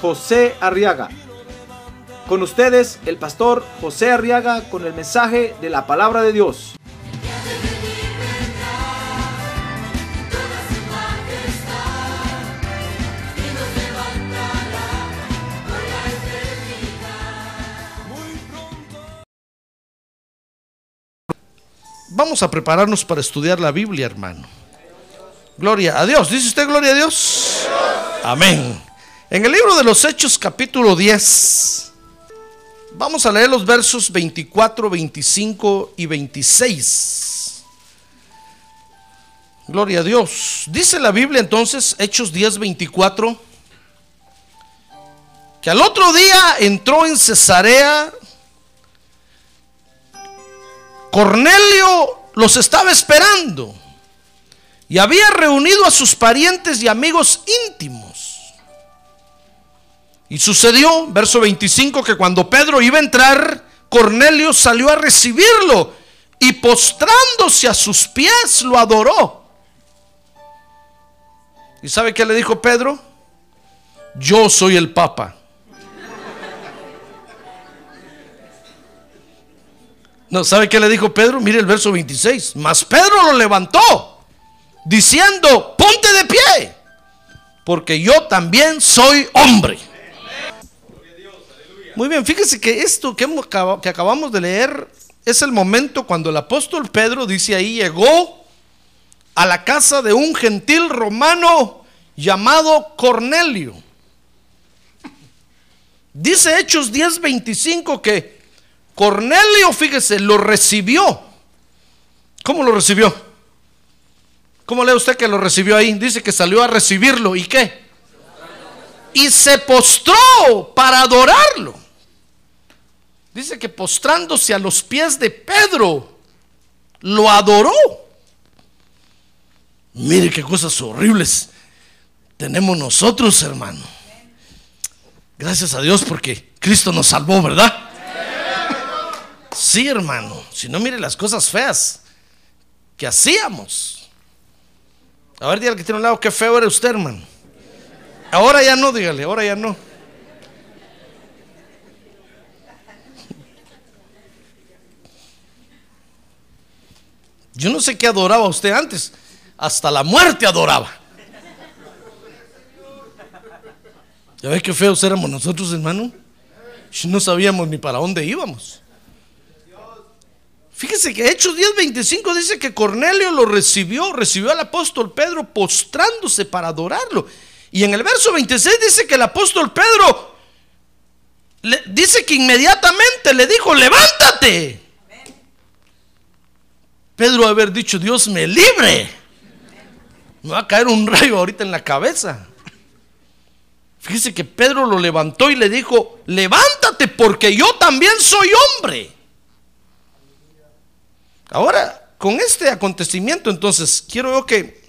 José Arriaga. Con ustedes, el pastor José Arriaga con el mensaje de la palabra de Dios. Vamos a prepararnos para estudiar la Biblia, hermano. Gloria a Dios. ¿Dice usted gloria a Dios? Amén. En el libro de los Hechos capítulo 10, vamos a leer los versos 24, 25 y 26. Gloria a Dios. Dice la Biblia entonces, Hechos 10, 24, que al otro día entró en Cesarea Cornelio los estaba esperando y había reunido a sus parientes y amigos íntimos. Y sucedió, verso 25, que cuando Pedro iba a entrar, Cornelio salió a recibirlo y postrándose a sus pies lo adoró. ¿Y sabe qué le dijo Pedro? Yo soy el Papa. No, ¿sabe qué le dijo Pedro? Mire el verso 26. Mas Pedro lo levantó, diciendo, ponte de pie, porque yo también soy hombre. Muy bien, fíjese que esto que, hemos, que acabamos de leer es el momento cuando el apóstol Pedro, dice ahí, llegó a la casa de un gentil romano llamado Cornelio. Dice Hechos 10:25 que Cornelio, fíjese, lo recibió. ¿Cómo lo recibió? ¿Cómo lee usted que lo recibió ahí? Dice que salió a recibirlo. ¿Y qué? Y se postró para adorarlo. Dice que postrándose a los pies de Pedro, lo adoró. Mire qué cosas horribles tenemos nosotros, hermano. Gracias a Dios porque Cristo nos salvó, ¿verdad? Sí, hermano. Si no, mire las cosas feas que hacíamos. A ver, dígale que tiene un lado, qué feo era usted, hermano. Ahora ya no, dígale, ahora ya no. Yo no sé qué adoraba usted antes. Hasta la muerte adoraba. ¿Ya ve qué feos éramos nosotros, hermano? No sabíamos ni para dónde íbamos. Fíjese que Hechos 10:25 dice que Cornelio lo recibió, recibió al apóstol Pedro postrándose para adorarlo. Y en el verso 26 dice que el apóstol Pedro le, dice que inmediatamente le dijo, levántate. Pedro haber dicho, Dios me libre. Me va a caer un rayo ahorita en la cabeza. Fíjese que Pedro lo levantó y le dijo, levántate porque yo también soy hombre. Ahora, con este acontecimiento, entonces, quiero yo que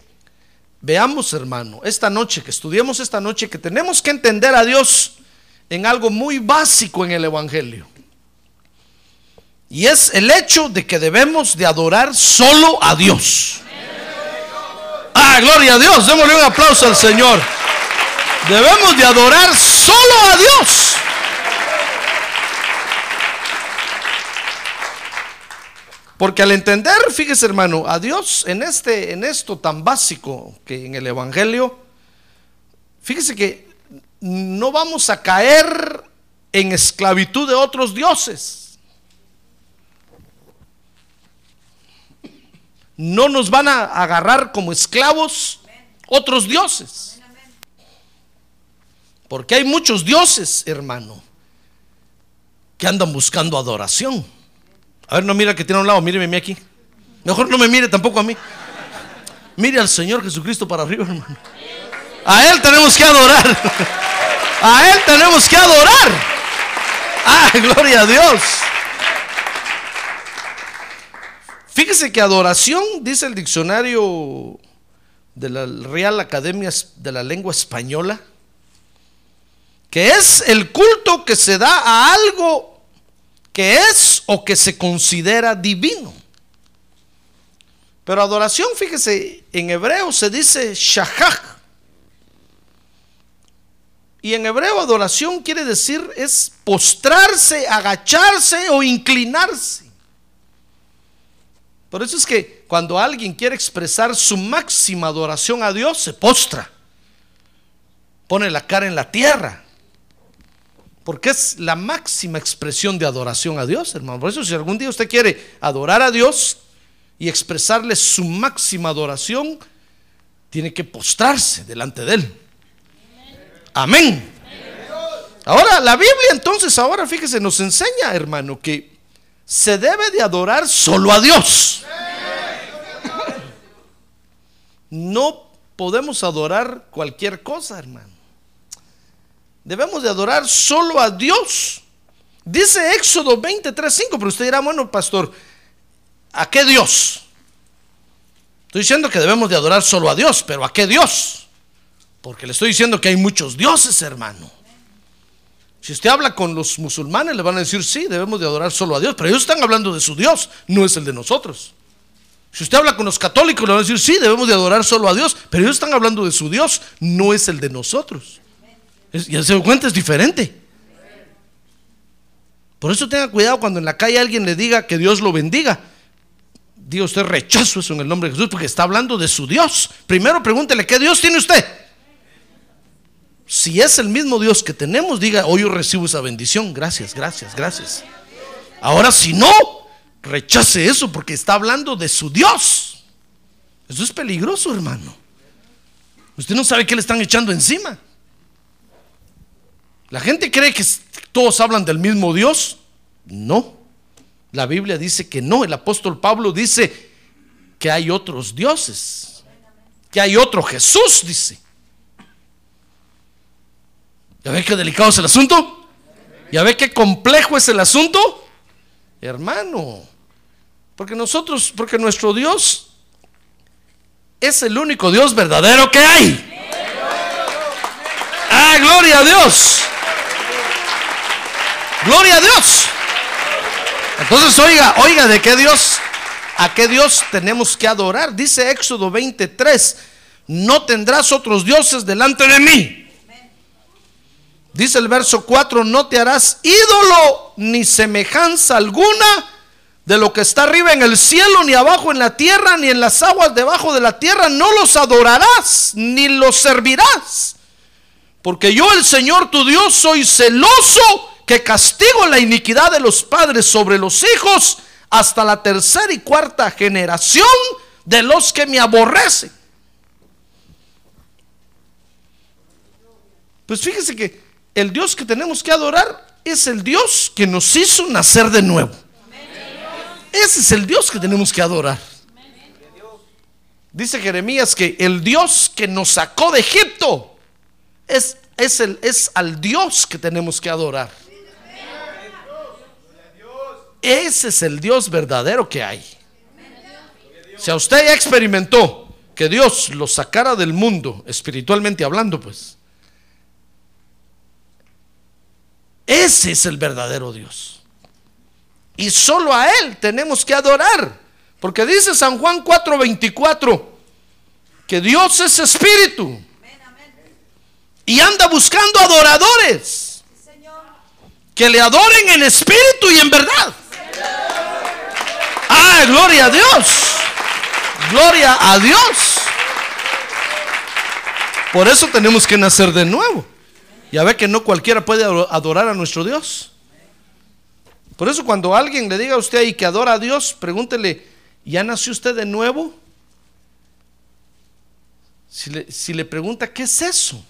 veamos, hermano, esta noche, que estudiemos esta noche, que tenemos que entender a Dios en algo muy básico en el Evangelio. Y es el hecho de que debemos de adorar solo a Dios. Ah, gloria a Dios. Démosle un aplauso al Señor. Debemos de adorar solo a Dios. Porque al entender, fíjese hermano, a Dios en este en esto tan básico que en el evangelio, fíjese que no vamos a caer en esclavitud de otros dioses. No nos van a agarrar como esclavos otros dioses. Porque hay muchos dioses, hermano, que andan buscando adoración. A ver, no mira que tiene a un lado, míreme aquí. Mejor no me mire tampoco a mí. Mire al Señor Jesucristo para arriba, hermano. A Él tenemos que adorar. A Él tenemos que adorar. Ah, gloria a Dios. Fíjese que adoración, dice el diccionario de la Real Academia de la Lengua Española, que es el culto que se da a algo que es o que se considera divino. Pero adoración, fíjese, en hebreo se dice shahach. Y en hebreo adoración quiere decir es postrarse, agacharse o inclinarse. Por eso es que cuando alguien quiere expresar su máxima adoración a Dios, se postra. Pone la cara en la tierra. Porque es la máxima expresión de adoración a Dios, hermano. Por eso si algún día usted quiere adorar a Dios y expresarle su máxima adoración, tiene que postrarse delante de Él. Amén. Ahora, la Biblia entonces, ahora fíjese, nos enseña, hermano, que se debe de adorar solo a Dios. No podemos adorar cualquier cosa, hermano. Debemos de adorar solo a Dios. Dice Éxodo 23, 5, pero usted dirá, bueno, pastor, ¿a qué Dios? Estoy diciendo que debemos de adorar solo a Dios, pero ¿a qué Dios? Porque le estoy diciendo que hay muchos dioses, hermano. Si usted habla con los musulmanes, le van a decir, sí, debemos de adorar solo a Dios, pero ellos están hablando de su Dios, no es el de nosotros. Si usted habla con los católicos, le van a decir, sí, debemos de adorar solo a Dios, pero ellos están hablando de su Dios, no es el de nosotros. Ya se da cuenta, es diferente. Por eso tenga cuidado cuando en la calle alguien le diga que Dios lo bendiga. Diga usted rechazo eso en el nombre de Jesús porque está hablando de su Dios. Primero pregúntele, ¿qué Dios tiene usted? Si es el mismo Dios que tenemos, diga, hoy yo recibo esa bendición. Gracias, gracias, gracias. Ahora, si no, rechace eso porque está hablando de su Dios. Eso es peligroso, hermano. Usted no sabe qué le están echando encima. La gente cree que todos hablan del mismo Dios. No. La Biblia dice que no. El apóstol Pablo dice que hay otros dioses. Que hay otro Jesús, dice. ¿Ya ve qué delicado es el asunto? ¿Ya ve qué complejo es el asunto? Hermano, porque nosotros, porque nuestro Dios es el único Dios verdadero que hay. Ah, gloria a Dios. Gloria a Dios. Entonces, oiga, oiga, ¿de qué Dios? ¿A qué Dios tenemos que adorar? Dice Éxodo 23, no tendrás otros dioses delante de mí. Dice el verso 4, no te harás ídolo ni semejanza alguna de lo que está arriba en el cielo, ni abajo en la tierra, ni en las aguas debajo de la tierra. No los adorarás, ni los servirás. Porque yo, el Señor tu Dios, soy celoso que castigo la iniquidad de los padres sobre los hijos hasta la tercera y cuarta generación de los que me aborrecen. Pues fíjese que el Dios que tenemos que adorar es el Dios que nos hizo nacer de nuevo. Ese es el Dios que tenemos que adorar. Dice Jeremías que el Dios que nos sacó de Egipto es, es, el, es al Dios que tenemos que adorar. Ese es el Dios verdadero que hay. Si a usted ya experimentó que Dios lo sacara del mundo, espiritualmente hablando, pues, Ese es el verdadero Dios. Y solo a Él tenemos que adorar. Porque dice San Juan 4:24 que Dios es espíritu. Y anda buscando adoradores. Que le adoren en espíritu y en verdad. Ah, gloria a Dios. Gloria a Dios. Por eso tenemos que nacer de nuevo. Ya ve que no cualquiera puede adorar a nuestro Dios. Por eso cuando alguien le diga a usted ahí que adora a Dios, pregúntele, ¿ya nació usted de nuevo? Si le, si le pregunta, ¿qué es eso?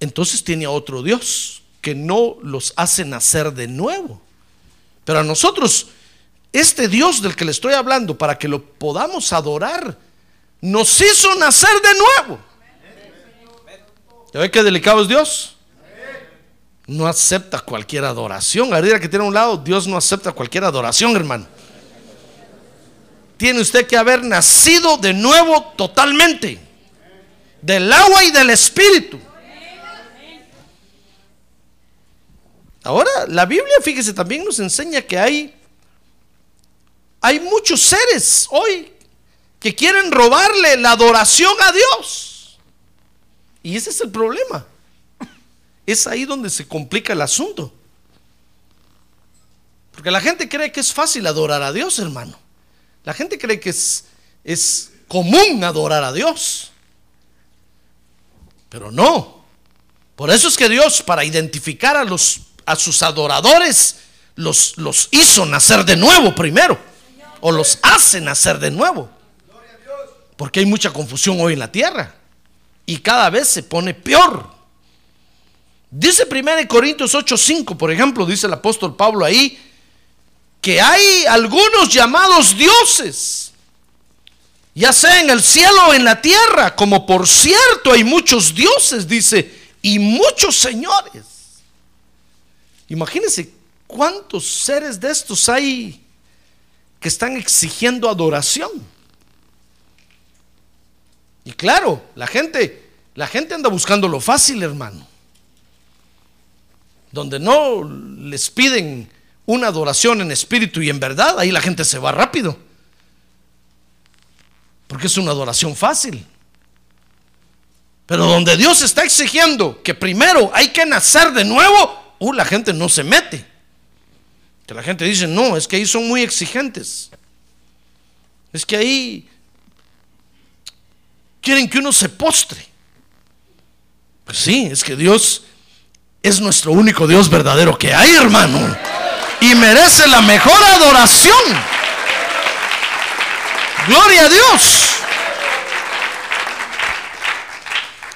Entonces tiene a otro Dios que no los hace nacer de nuevo. Pero a nosotros, este Dios del que le estoy hablando, para que lo podamos adorar, nos hizo nacer de nuevo. ¿Ya ve qué delicado es Dios? No acepta cualquier adoración. Ahorita que tiene a un lado, Dios no acepta cualquier adoración, hermano. Tiene usted que haber nacido de nuevo totalmente. Del agua y del espíritu. Ahora, la Biblia, fíjese, también nos enseña que hay, hay muchos seres hoy que quieren robarle la adoración a Dios. Y ese es el problema. Es ahí donde se complica el asunto. Porque la gente cree que es fácil adorar a Dios, hermano. La gente cree que es, es común adorar a Dios. Pero no. Por eso es que Dios, para identificar a los a sus adoradores los, los hizo nacer de nuevo primero, o los hace nacer de nuevo. Porque hay mucha confusión hoy en la tierra y cada vez se pone peor. Dice 1 Corintios 8:5, por ejemplo, dice el apóstol Pablo ahí, que hay algunos llamados dioses, ya sea en el cielo o en la tierra, como por cierto hay muchos dioses, dice, y muchos señores. Imagínense cuántos seres de estos hay que están exigiendo adoración. Y claro, la gente, la gente anda buscando lo fácil, hermano. Donde no les piden una adoración en espíritu y en verdad, ahí la gente se va rápido. Porque es una adoración fácil. Pero donde Dios está exigiendo que primero hay que nacer de nuevo, uh, la gente no se mete. Que la gente dice, no, es que ahí son muy exigentes. Es que ahí quieren que uno se postre. Pues sí, es que Dios es nuestro único Dios verdadero que hay, hermano. Y merece la mejor adoración. Gloria a Dios.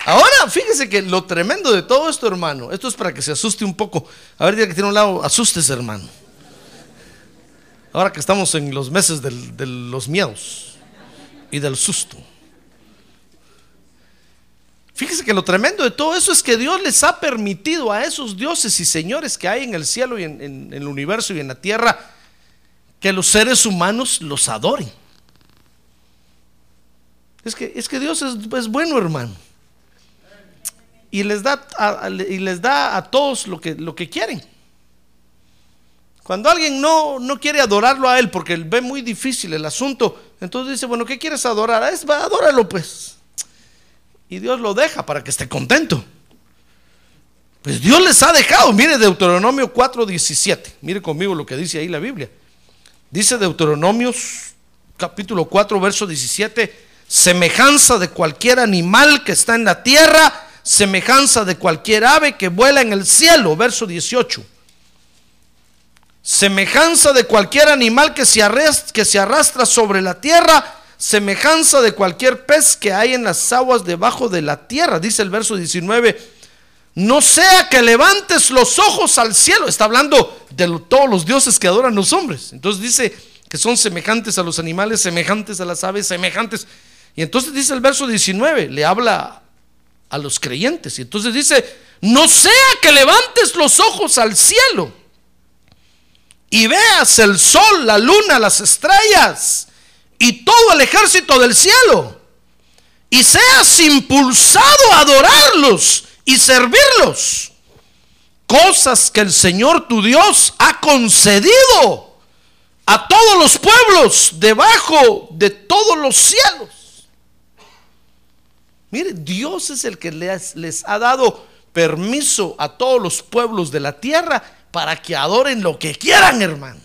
Ahora, fíjese que lo tremendo de todo esto, hermano, esto es para que se asuste un poco. A ver, que tiene un lado, asustes, hermano. Ahora que estamos en los meses de los miedos y del susto. Fíjese que lo tremendo de todo eso es que Dios les ha permitido a esos dioses y señores que hay en el cielo y en, el universo y en la tierra que los seres humanos los adoren. Es que, es que Dios es bueno, hermano y les da a, y les da a todos lo que, lo que quieren. Cuando alguien no, no quiere adorarlo a él porque él ve muy difícil el asunto, entonces dice, bueno, ¿qué quieres adorar? Es, va, adóralo pues. Y Dios lo deja para que esté contento. Pues Dios les ha dejado. Mire Deuteronomio 4:17. Mire conmigo lo que dice ahí la Biblia. Dice Deuteronomios capítulo 4, verso 17. Semejanza de cualquier animal que está en la tierra semejanza de cualquier ave que vuela en el cielo, verso 18. Semejanza de cualquier animal que se, arrastra, que se arrastra sobre la tierra, semejanza de cualquier pez que hay en las aguas debajo de la tierra, dice el verso 19. No sea que levantes los ojos al cielo. Está hablando de todos los dioses que adoran los hombres. Entonces dice que son semejantes a los animales, semejantes a las aves, semejantes. Y entonces dice el verso 19, le habla a los creyentes. Y entonces dice, no sea que levantes los ojos al cielo y veas el sol, la luna, las estrellas y todo el ejército del cielo y seas impulsado a adorarlos y servirlos. Cosas que el Señor tu Dios ha concedido a todos los pueblos debajo de todos los cielos. Mire, Dios es el que les, ha dado permiso a todos los pueblos de la tierra para que adoren lo que quieran, hermano.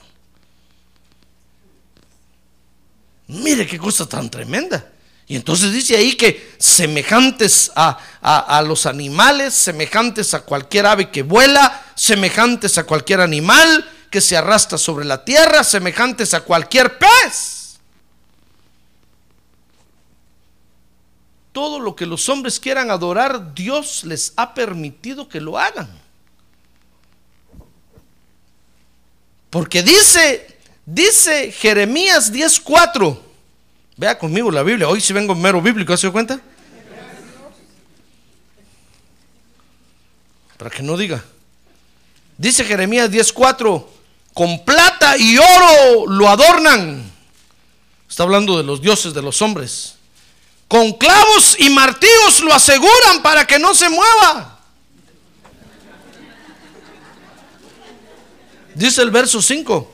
Mire qué cosa tan tremenda. Y entonces dice ahí que semejantes a, a, los animales, semejantes a cualquier ave que vuela, semejantes a cualquier animal que se arrastra sobre la tierra, semejantes a cualquier pez. todo lo que los hombres quieran adorar, Dios les ha permitido que lo hagan. Porque dice, dice Jeremías 10:4. Vea conmigo la Biblia. Hoy si vengo mero bíblico, ¿se dio cuenta? para que no diga. Dice Jeremías 10:4, con plata y oro lo adornan. Está hablando de los dioses de los hombres. Con clavos y martillos lo aseguran para que no se mueva. Dice el verso 5.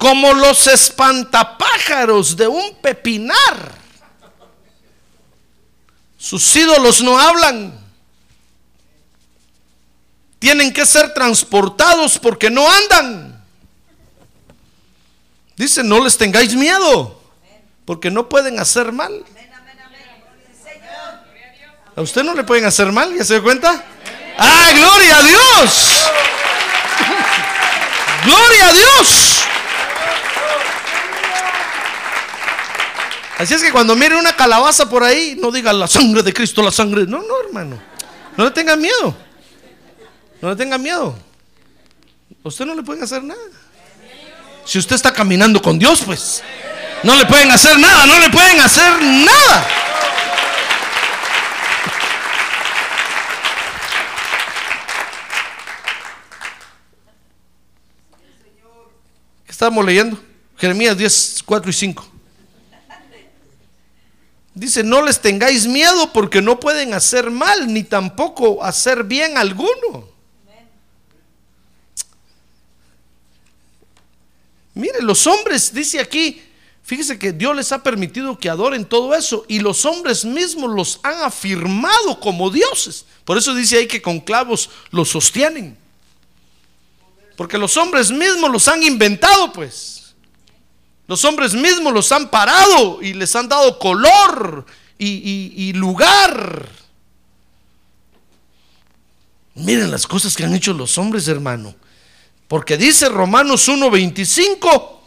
Como los espantapájaros de un pepinar. Sus ídolos no hablan. Tienen que ser transportados porque no andan. Dice, no les tengáis miedo, porque no pueden hacer mal. ¿A usted no le pueden hacer mal? ¿Ya se dio cuenta? ¡Ah, gloria a Dios! ¡Gloria a Dios! Así es que cuando mire una calabaza por ahí, no diga la sangre de Cristo, la sangre. No, no, hermano. No le tenga miedo. No le tenga miedo. A usted no le pueden hacer nada. Si usted está caminando con Dios, pues no le pueden hacer nada, no le pueden hacer nada. ¿Qué estamos leyendo? Jeremías 10, 4 y 5. Dice, no les tengáis miedo porque no pueden hacer mal, ni tampoco hacer bien alguno. Mire, los hombres, dice aquí, fíjese que Dios les ha permitido que adoren todo eso y los hombres mismos los han afirmado como dioses. Por eso dice ahí que con clavos los sostienen. Porque los hombres mismos los han inventado, pues. Los hombres mismos los han parado y les han dado color y, lugar. Miren las cosas que han hecho los hombres, hermano. Porque dice Romanos 1:25,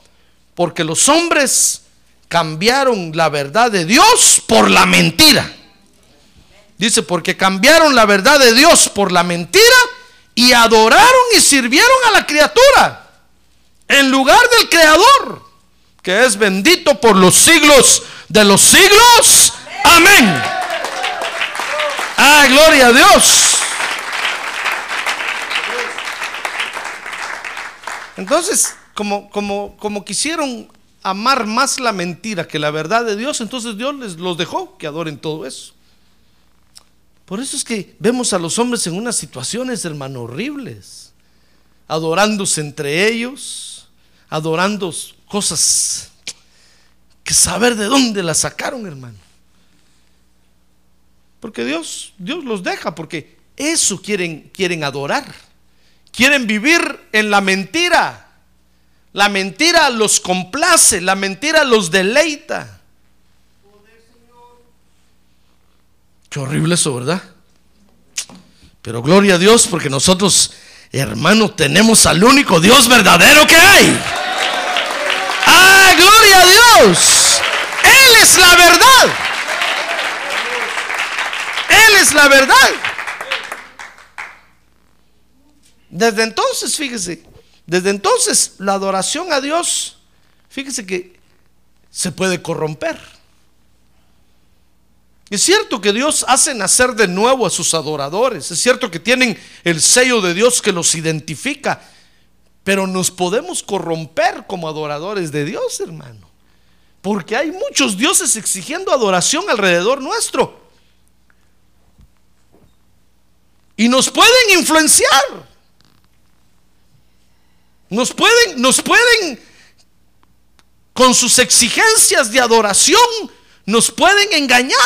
porque los hombres cambiaron la verdad de Dios por la mentira. Dice, porque cambiaron la verdad de Dios por la mentira y adoraron y sirvieron a la criatura en lugar del Creador, que es bendito por los siglos de los siglos. Amén. Ah, gloria a Dios. Entonces, como, como, como quisieron amar más la mentira que la verdad de Dios, entonces Dios les los dejó que adoren todo eso. Por eso es que vemos a los hombres en unas situaciones, hermano, horribles, adorándose entre ellos, adorando cosas que saber de dónde las sacaron, hermano. Porque Dios, Dios los deja, porque eso quieren, quieren adorar. Quieren vivir en la mentira. La mentira los complace, la mentira los deleita. Qué horrible eso, ¿verdad? Pero gloria a Dios porque nosotros, hermano, tenemos al único Dios verdadero que hay. ¡Ah, gloria a Dios! Él es la verdad. Él es la verdad. Desde entonces, fíjese, desde entonces la adoración a Dios, fíjese que se puede corromper. Es cierto que Dios hace nacer de nuevo a sus adoradores, es cierto que tienen el sello de Dios que los identifica, pero nos podemos corromper como adoradores de Dios, hermano. Porque hay muchos dioses exigiendo adoración alrededor nuestro. Y nos pueden influenciar. Nos pueden, nos pueden, con sus exigencias de adoración, nos pueden engañar.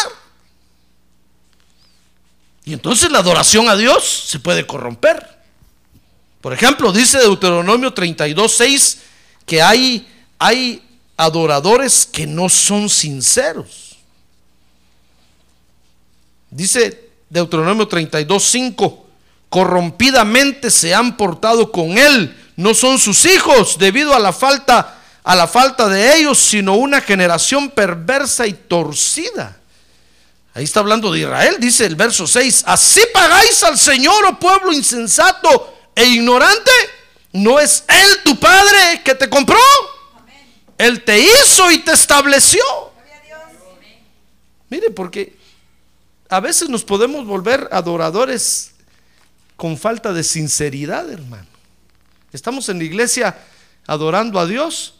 Y entonces la adoración a Dios se puede corromper. Por ejemplo, dice Deuteronomio 32, 6 que hay, hay adoradores que no son sinceros. Dice Deuteronomio 32, 5, corrompidamente se han portado con él, no son sus hijos debido a la falta a la falta de ellos, sino una generación perversa y torcida. Ahí está hablando de Israel, dice el verso 6, así pagáis al Señor, oh pueblo insensato e ignorante, ¿no es Él tu Padre que te compró? Él te hizo y te estableció. Mire, porque a veces nos podemos volver adoradores con falta de sinceridad, hermano. Estamos en la iglesia adorando a Dios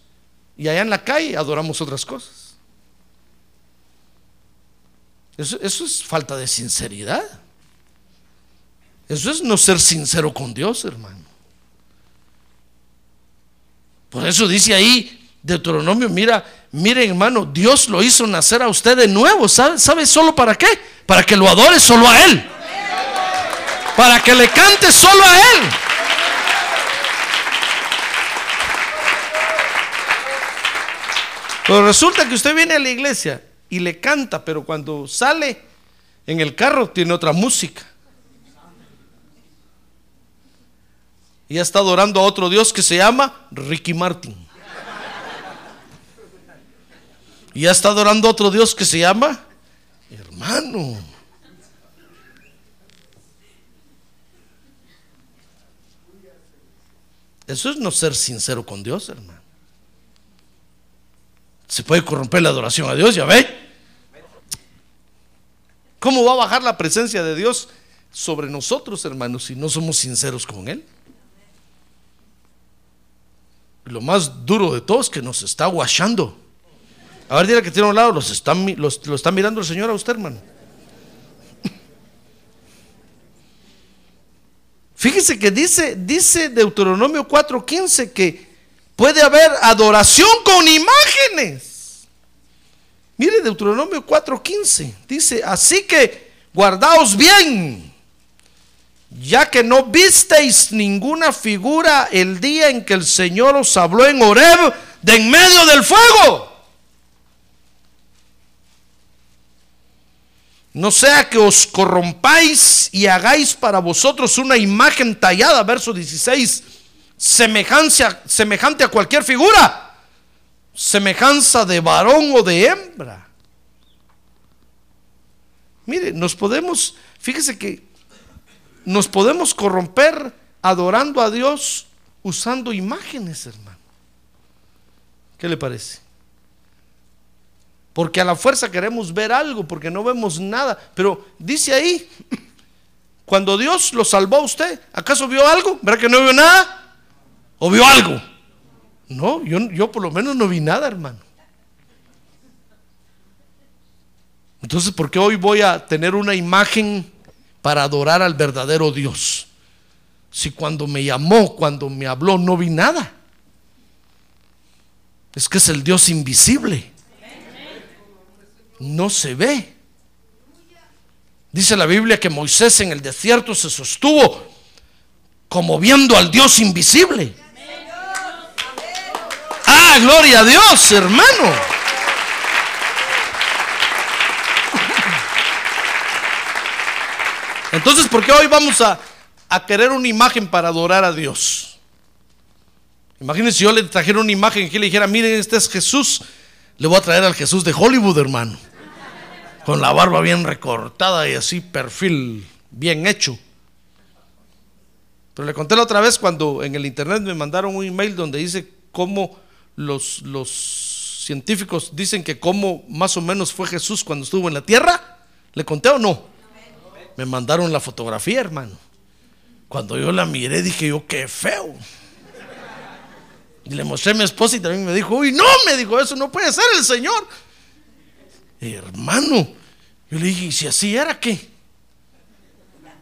y allá en la calle adoramos otras cosas. Eso, eso es falta de sinceridad. Eso es no ser sincero con Dios, hermano. Por eso dice ahí Deuteronomio, mira, mire hermano, Dios lo hizo nacer a usted de nuevo. ¿Sabe, ¿Sabe solo para qué? Para que lo adore solo a Él. Para que le cante solo a Él. Pero resulta que usted viene a la iglesia y le canta, pero cuando sale en el carro tiene otra música. Y está adorando a otro Dios que se llama Ricky Martin. Y ya está adorando a otro Dios que se llama hermano. Eso es no ser sincero con Dios, hermano. Se puede corromper la adoración a Dios, ya ve. ¿Cómo va a bajar la presencia de Dios sobre nosotros, hermanos, si no somos sinceros con Él? Lo más duro de todo es que nos está guachando. A ver, dile que tiene a un lado, los lo está mirando el Señor a usted, hermano. Fíjese que dice, dice Deuteronomio 4:15 que puede haber adoración con imágenes. Mire Deuteronomio 4:15. Dice, así que guardaos bien, ya que no visteis ninguna figura el día en que el Señor os habló en Horeb de en medio del fuego. No sea que os corrompáis y hagáis para vosotros una imagen tallada, verso 16 semejanza, semejante a cualquier figura, semejanza de varón o de hembra. Mire, nos podemos, fíjese que nos podemos corromper adorando a Dios usando imágenes, hermano. ¿Qué le parece? Porque a la fuerza queremos ver algo, porque no vemos nada. Pero dice ahí, cuando Dios lo salvó a usted, ¿acaso vio algo? ¿Verdad que no vio nada? ¿O vio algo? No, yo, yo por lo menos no vi nada, hermano. Entonces, ¿por qué hoy voy a tener una imagen para adorar al verdadero Dios? Si cuando me llamó, cuando me habló, no vi nada. Es que es el Dios invisible. No se ve. Dice la Biblia que Moisés en el desierto se sostuvo como viendo al Dios invisible. Ah, gloria a Dios, hermano. Entonces, ¿por qué hoy vamos a, querer una imagen para adorar a Dios? Imagínense si yo le trajera una imagen que le dijera, miren, este es Jesús. Le voy a traer al Jesús de Hollywood, hermano. Con la barba bien recortada y así, perfil bien hecho. Pero le conté la otra vez cuando en el internet me mandaron un email donde dice cómo los, los científicos dicen que cómo más o menos fue Jesús cuando estuvo en la tierra. ¿Le conté o no? Me mandaron la fotografía, hermano. Cuando yo la miré dije yo, qué feo. Y le mostré a mi esposa y también me dijo, uy, no, me dijo, eso no puede ser el Señor. hermano, yo le dije, ¿y si así era qué?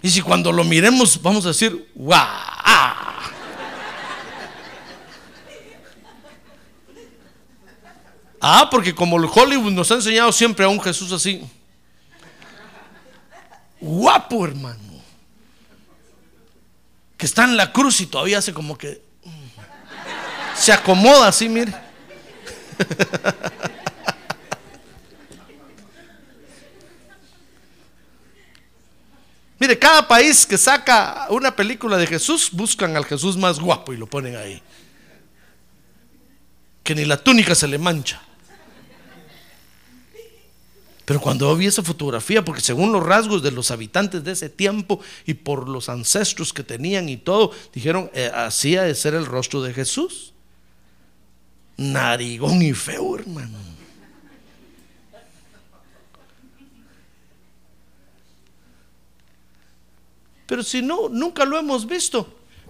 Y si cuando lo miremos vamos a decir, ¡guau! Ah, porque como el Hollywood nos ha enseñado siempre a un Jesús así. Guapo, hermano. Que está en la cruz y todavía hace como que mm, se acomoda así, mire. Mire, cada país que saca una película de Jesús, buscan al Jesús más guapo y lo ponen ahí. Que ni la túnica se le mancha. Pero cuando vi esa fotografía, porque según los rasgos de los habitantes de ese tiempo y por los ancestros que tenían y todo, dijeron, eh, así ha de ser el rostro de Jesús. Narigón y feo, hermano. Pero si no, nunca lo hemos visto.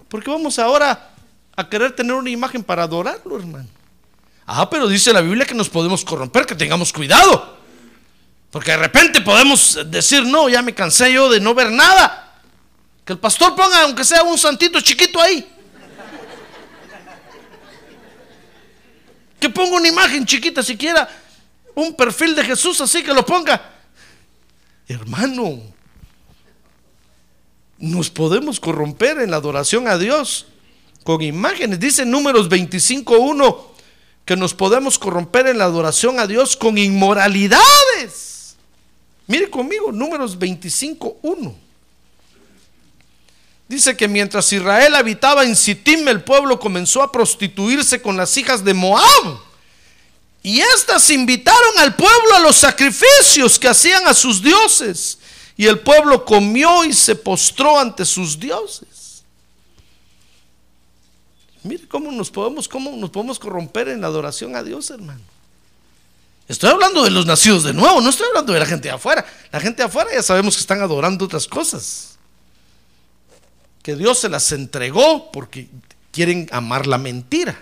Porque vamos ahora a querer tener una imagen para adorarlo, hermano. Ah, pero dice la Biblia que nos podemos corromper, que tengamos cuidado. Porque de repente podemos decir, no, ya me cansé yo de no ver nada. Que el pastor ponga, aunque sea un santito chiquito ahí. Que ponga una imagen chiquita siquiera. Un perfil de Jesús así que lo ponga. Hermano, nos podemos corromper en la adoración a Dios con imágenes. Dice números 25.1 que nos podemos corromper en la adoración a Dios con inmoralidades. Mire conmigo, números 25.1. Dice que mientras Israel habitaba en Sittim, el pueblo comenzó a prostituirse con las hijas de Moab. Y éstas invitaron al pueblo a los sacrificios que hacían a sus dioses. Y el pueblo comió y se postró ante sus dioses. Mire cómo nos podemos, cómo nos podemos corromper en la adoración a Dios, hermano. Estoy hablando de los nacidos de nuevo, no estoy hablando de la gente de afuera. La gente de afuera ya sabemos que están adorando otras cosas. Que Dios se las entregó porque quieren amar la mentira.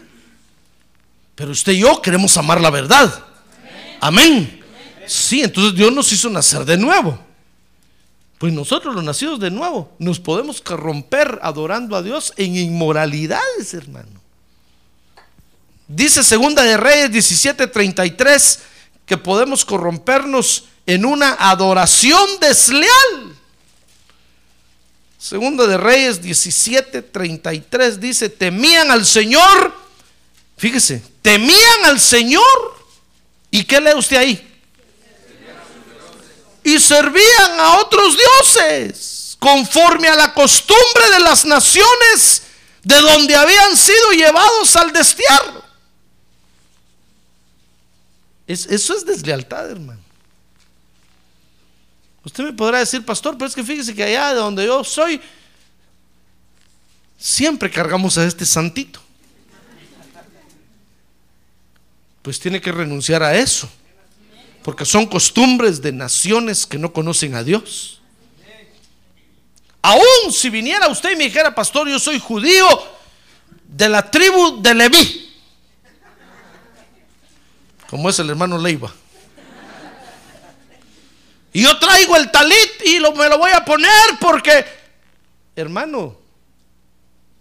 Pero usted y yo queremos amar la verdad. Amén. Sí, entonces Dios nos hizo nacer de nuevo. Pues nosotros los nacidos de nuevo nos podemos corromper adorando a Dios en inmoralidades, hermano. Dice Segunda de Reyes 17:33 que podemos corrompernos en una adoración desleal. Segunda de Reyes 17:33 dice, temían al Señor, fíjese, temían al Señor. ¿Y qué lee usted ahí? Y servían a otros dioses, conforme a la costumbre de las naciones de donde habían sido llevados al destierro. Es, eso es deslealtad, hermano. Usted me podrá decir, pastor, pero es que fíjese que allá de donde yo soy, siempre cargamos a este santito. Pues tiene que renunciar a eso, porque son costumbres de naciones que no conocen a Dios. Aún si viniera usted y me dijera, pastor, yo soy judío de la tribu de Leví, como es el hermano Leiva. Y yo traigo el talit y me lo voy a poner porque, hermano,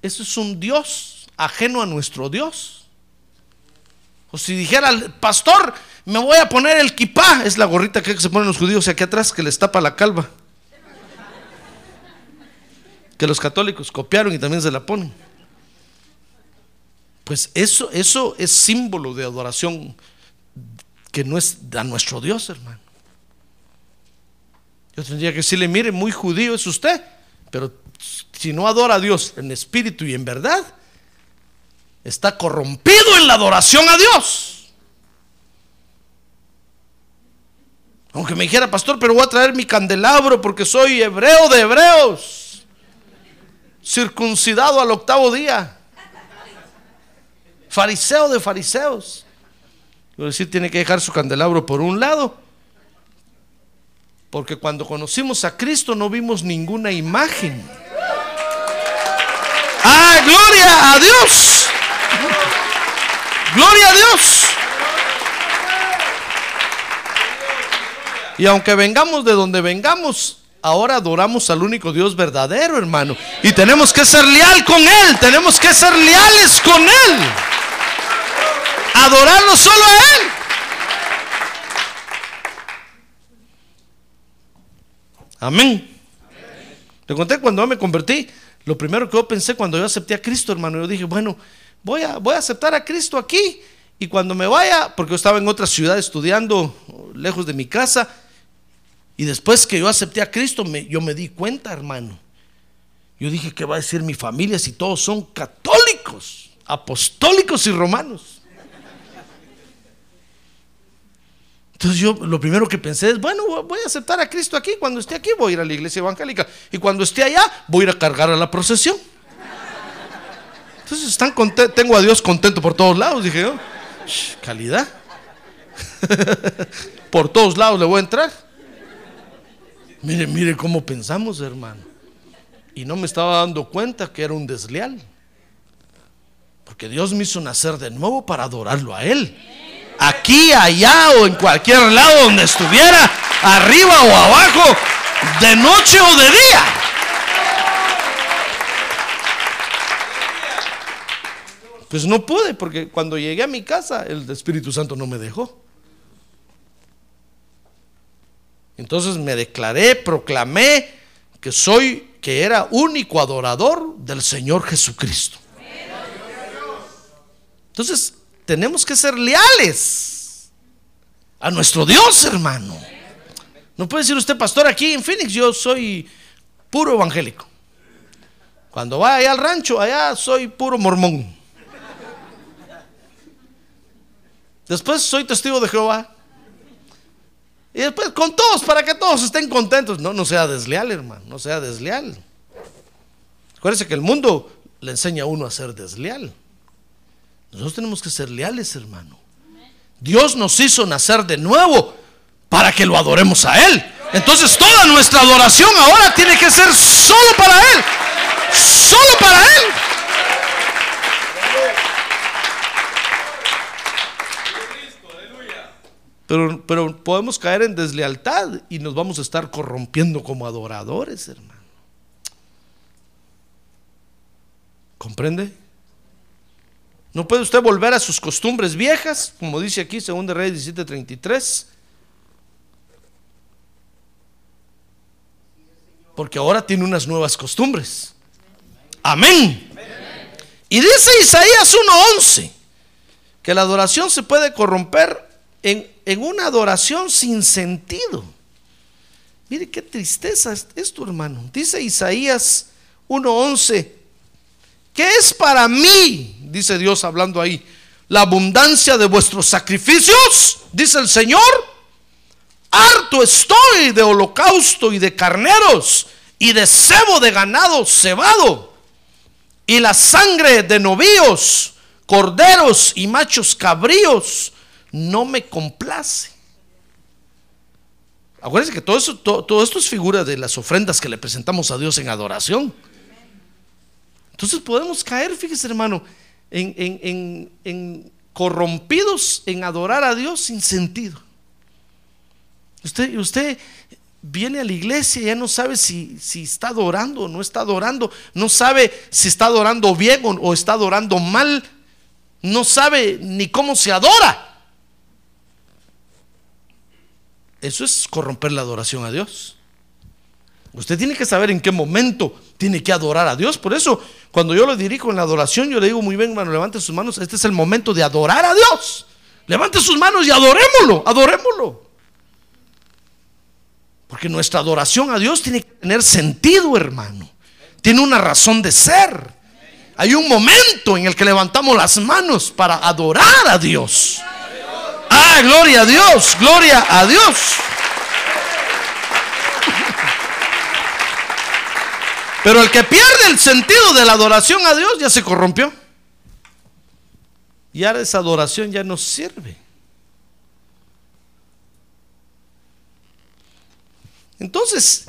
eso es un Dios ajeno a nuestro Dios. O si dijera el pastor, me voy a poner el kipá, es la gorrita que se ponen los judíos aquí atrás que les tapa la calva. Que los católicos copiaron y también se la ponen. Pues eso, eso es símbolo de adoración que no es a nuestro Dios, hermano. Yo tendría que decirle, mire, muy judío es usted, pero si no adora a Dios en espíritu y en verdad, está corrompido en la adoración a Dios. Aunque me dijera, pastor, pero voy a traer mi candelabro porque soy hebreo de hebreos, circuncidado al octavo día, fariseo de fariseos. Quiero decir, tiene que dejar su candelabro por un lado porque cuando conocimos a Cristo no vimos ninguna imagen. ¡Ah, gloria a Dios! ¡Gloria a Dios! Y aunque vengamos de donde vengamos, ahora adoramos al único Dios verdadero, hermano. Y tenemos que ser leal con Él, tenemos que ser leales con Él. Adorarlo solo a Él. Amén. Te conté cuando yo me convertí, lo primero que yo pensé cuando yo acepté a Cristo, hermano, yo dije, bueno, voy a, voy a aceptar a Cristo aquí y cuando me vaya, porque yo estaba en otra ciudad estudiando lejos de mi casa, y después que yo acepté a Cristo, yo me di cuenta, hermano. Yo dije, ¿qué va a decir mi familia si todos son católicos, apostólicos y romanos? Entonces yo lo primero que pensé es, bueno, voy a aceptar a Cristo aquí, cuando esté aquí voy a ir a la iglesia evangélica y cuando esté allá voy a ir a cargar a la procesión. Entonces están tengo a Dios contento por todos lados, dije yo. calidad. por todos lados le voy a entrar. Mire, mire cómo pensamos, hermano. Y no me estaba dando cuenta que era un desleal. Porque Dios me hizo nacer de nuevo para adorarlo a Él. Aquí, allá o en cualquier lado donde estuviera, arriba o abajo, de noche o de día. Pues no pude, porque cuando llegué a mi casa, el Espíritu Santo no me dejó. Entonces me declaré, proclamé que soy, que era único adorador del Señor Jesucristo. Entonces, tenemos que ser leales a nuestro Dios, hermano. No puede decir usted, pastor, aquí en Phoenix yo soy puro evangélico. Cuando va allá al rancho, allá soy puro mormón. Después soy testigo de Jehová. Y después con todos, para que todos estén contentos. No, no sea desleal, hermano, no sea desleal. Acuérdese que el mundo le enseña a uno a ser desleal. Nosotros tenemos que ser leales, hermano. Dios nos hizo nacer de nuevo para que lo adoremos a Él. Entonces toda nuestra adoración ahora tiene que ser solo para Él. Solo para Él. Pero, pero podemos caer en deslealtad y nos vamos a estar corrompiendo como adoradores, hermano. ¿Comprende? No puede usted volver a sus costumbres viejas, como dice aquí, según de Reyes 17:33. Porque ahora tiene unas nuevas costumbres. Amén. Y dice Isaías 1:11 que la adoración se puede corromper en, en una adoración sin sentido. Mire qué tristeza es esto, hermano. Dice Isaías 1:11, ¿qué es para mí? Dice Dios hablando ahí, la abundancia de vuestros sacrificios, dice el Señor. Harto estoy de holocausto y de carneros y de cebo de ganado cebado y la sangre de novíos, corderos y machos cabríos no me complace. Acuérdense que todo, eso, todo, todo esto es figura de las ofrendas que le presentamos a Dios en adoración. Entonces podemos caer, fíjese hermano, en, en- en- corrompidos en adorar a Dios sin sentido. Usted, usted viene a la iglesia y ya no sabe si, si está adorando o no está adorando, no sabe si está adorando bien o, o está adorando mal, no sabe ni cómo se adora. Eso es corromper la adoración a Dios. Usted tiene que saber en qué momento tiene que adorar a Dios. Por eso, cuando yo lo dirijo en la adoración, yo le digo muy bien, hermano, levante sus manos. Este es el momento de adorar a Dios. Levante sus manos y adorémoslo, adorémoslo. Porque nuestra adoración a Dios tiene que tener sentido, hermano. Tiene una razón de ser. Hay un momento en el que levantamos las manos para adorar a Dios. Ah, gloria a Dios, gloria a Dios. Pero el que pierde el sentido de la adoración a Dios ya se corrompió. Y ahora esa adoración ya no sirve. Entonces,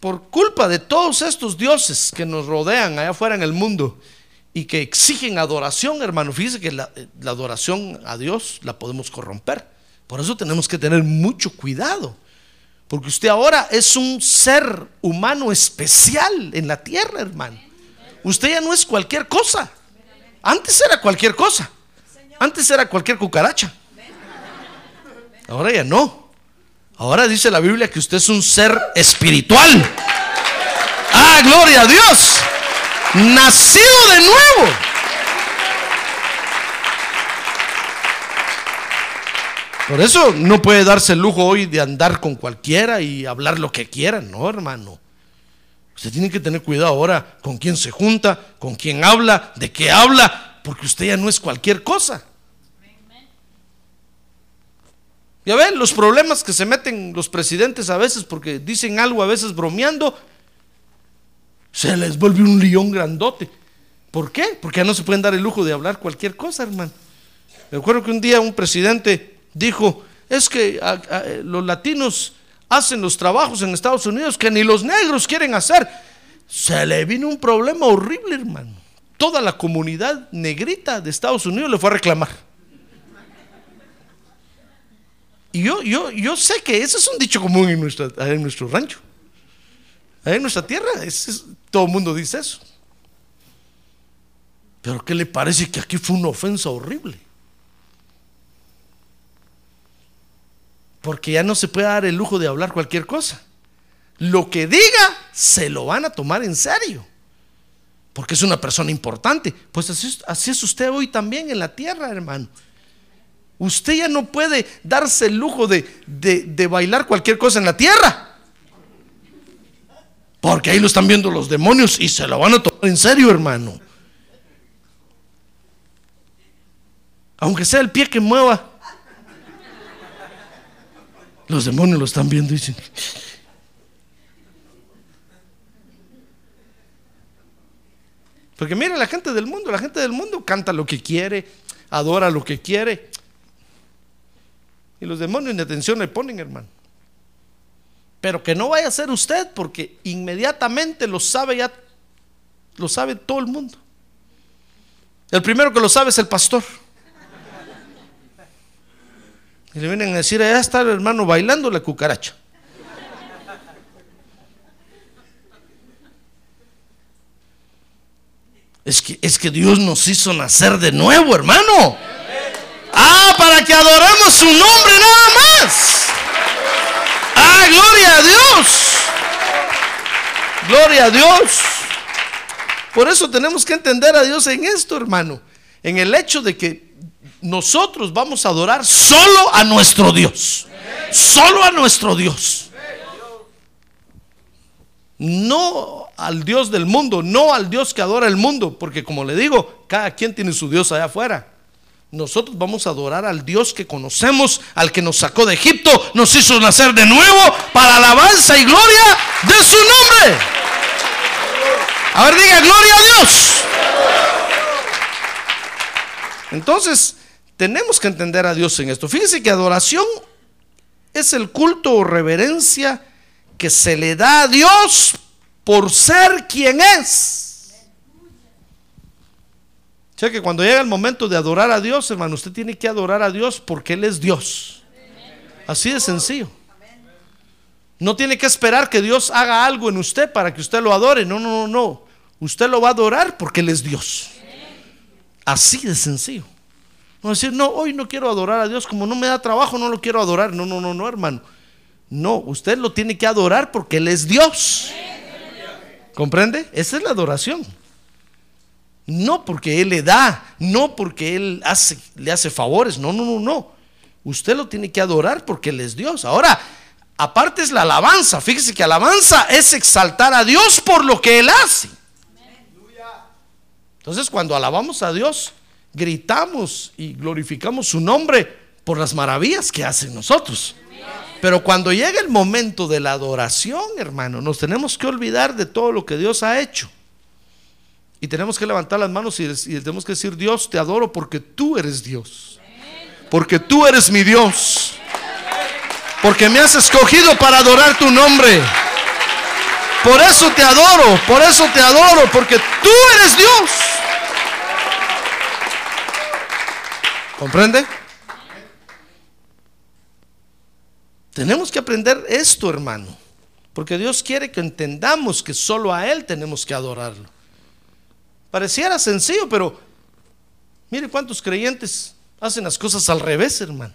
por culpa de todos estos dioses que nos rodean allá afuera en el mundo y que exigen adoración, hermano, fíjese que la, la adoración a Dios la podemos corromper. Por eso tenemos que tener mucho cuidado. Porque usted ahora es un ser humano especial en la tierra, hermano. Usted ya no es cualquier cosa. Antes era cualquier cosa. Antes era cualquier cucaracha. Ahora ya no. Ahora dice la Biblia que usted es un ser espiritual. Ah, gloria a Dios. Nacido de nuevo. Por eso no puede darse el lujo hoy de andar con cualquiera y hablar lo que quiera, no, hermano. Usted tiene que tener cuidado ahora con quién se junta, con quién habla, de qué habla, porque usted ya no es cualquier cosa. Ya ven los problemas que se meten los presidentes a veces porque dicen algo a veces bromeando, se les vuelve un león grandote. ¿Por qué? Porque ya no se pueden dar el lujo de hablar cualquier cosa, hermano. Me acuerdo que un día un presidente dijo, es que los latinos hacen los trabajos en Estados Unidos que ni los negros quieren hacer. Se le vino un problema horrible, hermano. Toda la comunidad negrita de Estados Unidos le fue a reclamar. Y yo, yo, yo sé que ese es un dicho común en, nuestro rancho. En nuestra tierra, es- todo el mundo dice eso. Pero ¿qué le parece que aquí fue una ofensa horrible? Porque ya no se puede dar el lujo de hablar cualquier cosa. Lo que diga, se lo van a tomar en serio. Porque es una persona importante. Pues así, es- usted hoy también en la tierra, hermano. Usted ya no puede darse el lujo de, de- de bailar cualquier cosa en la tierra. Porque ahí lo están viendo los demonios y se lo van a tomar en serio, hermano. Aunque sea el pie que mueva. Los demonios lo están viendo y dicen, Porque mire, la gente del mundo, la gente del mundo canta lo que quiere, adora lo que quiere. Y los demonios ni atención le ponen, hermano. Pero que no vaya a ser usted, porque inmediatamente lo sabe ya, lo sabe todo el mundo. El primero que lo sabe es el pastor. Y le vienen a decir, allá está el hermano bailando la cucaracha. Es que, es que Dios nos hizo nacer de nuevo, hermano. Ah, para que adoremos su nombre nada más. Ah, gloria a Dios. Gloria a Dios. Por eso tenemos que entender a Dios en esto, hermano. En el hecho de que nosotros vamos a adorar solo a nuestro Dios. Solo a nuestro Dios. No al Dios del mundo, no al Dios que adora el mundo, porque como le digo, cada quien tiene su Dios allá afuera. Nosotros vamos a adorar al Dios que conocemos, al que nos sacó de Egipto, nos hizo nacer de nuevo para alabanza y gloria de su nombre. A ver, diga gloria a Dios. Entonces, tenemos que entender a Dios en esto. Fíjese que adoración es el culto o reverencia que se le da a Dios por ser quien es. O sea que cuando llega el momento de adorar a Dios, hermano, usted tiene que adorar a Dios porque Él es Dios. Así de sencillo. No tiene que esperar que Dios haga algo en usted para que usted lo adore. No, no, no, no. Usted lo va a adorar porque Él es Dios. Así de sencillo. No decir, no, hoy no quiero adorar a Dios, como no me da trabajo, no lo quiero adorar. No, no, no, no, hermano. No, usted lo tiene que adorar porque Él es Dios. ¿Comprende? Esa es la adoración. No porque Él le da, no porque Él hace, le hace favores. No, no, no, no. Usted lo tiene que adorar porque Él es Dios. Ahora, aparte es la alabanza. Fíjese que alabanza es exaltar a Dios por lo que Él hace. Entonces, cuando alabamos a Dios, gritamos y glorificamos su nombre por las maravillas que hace en nosotros. Pero cuando llega el momento de la adoración, hermano, nos tenemos que olvidar de todo lo que Dios ha hecho. Y tenemos que levantar las manos y, y tenemos que decir, Dios, te adoro porque tú eres Dios. Porque tú eres mi Dios. Porque me has escogido para adorar tu nombre. Por eso te adoro, por eso te adoro, porque tú eres Dios. ¿Comprende? Tenemos que aprender esto, hermano, porque Dios quiere que entendamos que solo a Él tenemos que adorarlo. Pareciera sencillo, pero mire cuántos creyentes hacen las cosas al revés, hermano.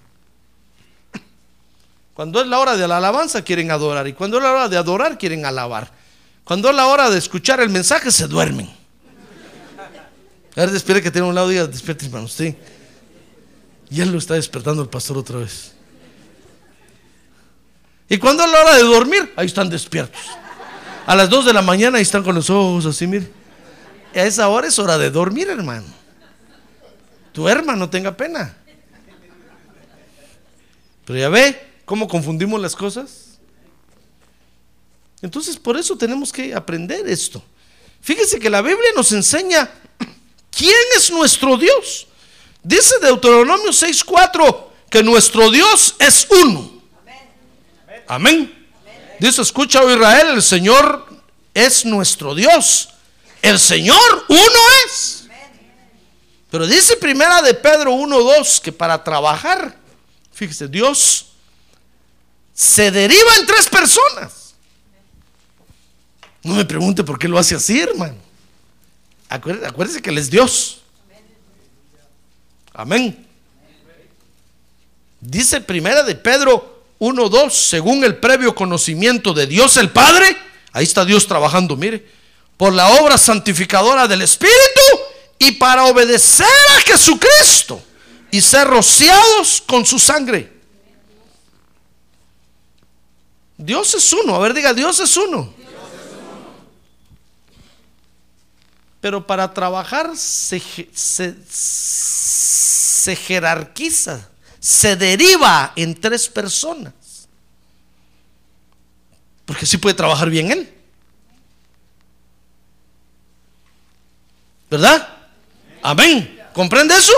Cuando es la hora de la alabanza quieren adorar y cuando es la hora de adorar quieren alabar. Cuando es la hora de escuchar el mensaje se duermen. A ver, despierte que tiene un lado, diga, despierte hermano, usted. Ya lo está despertando el pastor otra vez. Y cuando es la hora de dormir, ahí están despiertos. A las 2 de la mañana ahí están con los ojos así, mire. A esa hora es hora de dormir, hermano. Tu hermano, no tenga pena. Pero ya ve cómo confundimos las cosas. Entonces, por eso tenemos que aprender esto. Fíjese que la Biblia nos enseña quién es nuestro Dios. Dice Deuteronomio 6:4 que nuestro Dios es uno. Amén. Dice, escucha, oh Israel, el Señor es nuestro Dios. El Señor uno es. Pero dice primera de Pedro 1.2 que para trabajar, fíjese, Dios se deriva en tres personas. No me pregunte por qué lo hace así, hermano. Acuérdese que Él es Dios. Amén. Dice primera de Pedro 1.2, según el previo conocimiento de Dios el Padre, ahí está Dios trabajando, mire, por la obra santificadora del Espíritu y para obedecer a Jesucristo y ser rociados con su sangre. Dios es uno, a ver diga, Dios es uno. Pero para trabajar se, se, se jerarquiza, se deriva en tres personas. Porque sí puede trabajar bien él. ¿Verdad? Amén. ¿Comprende eso?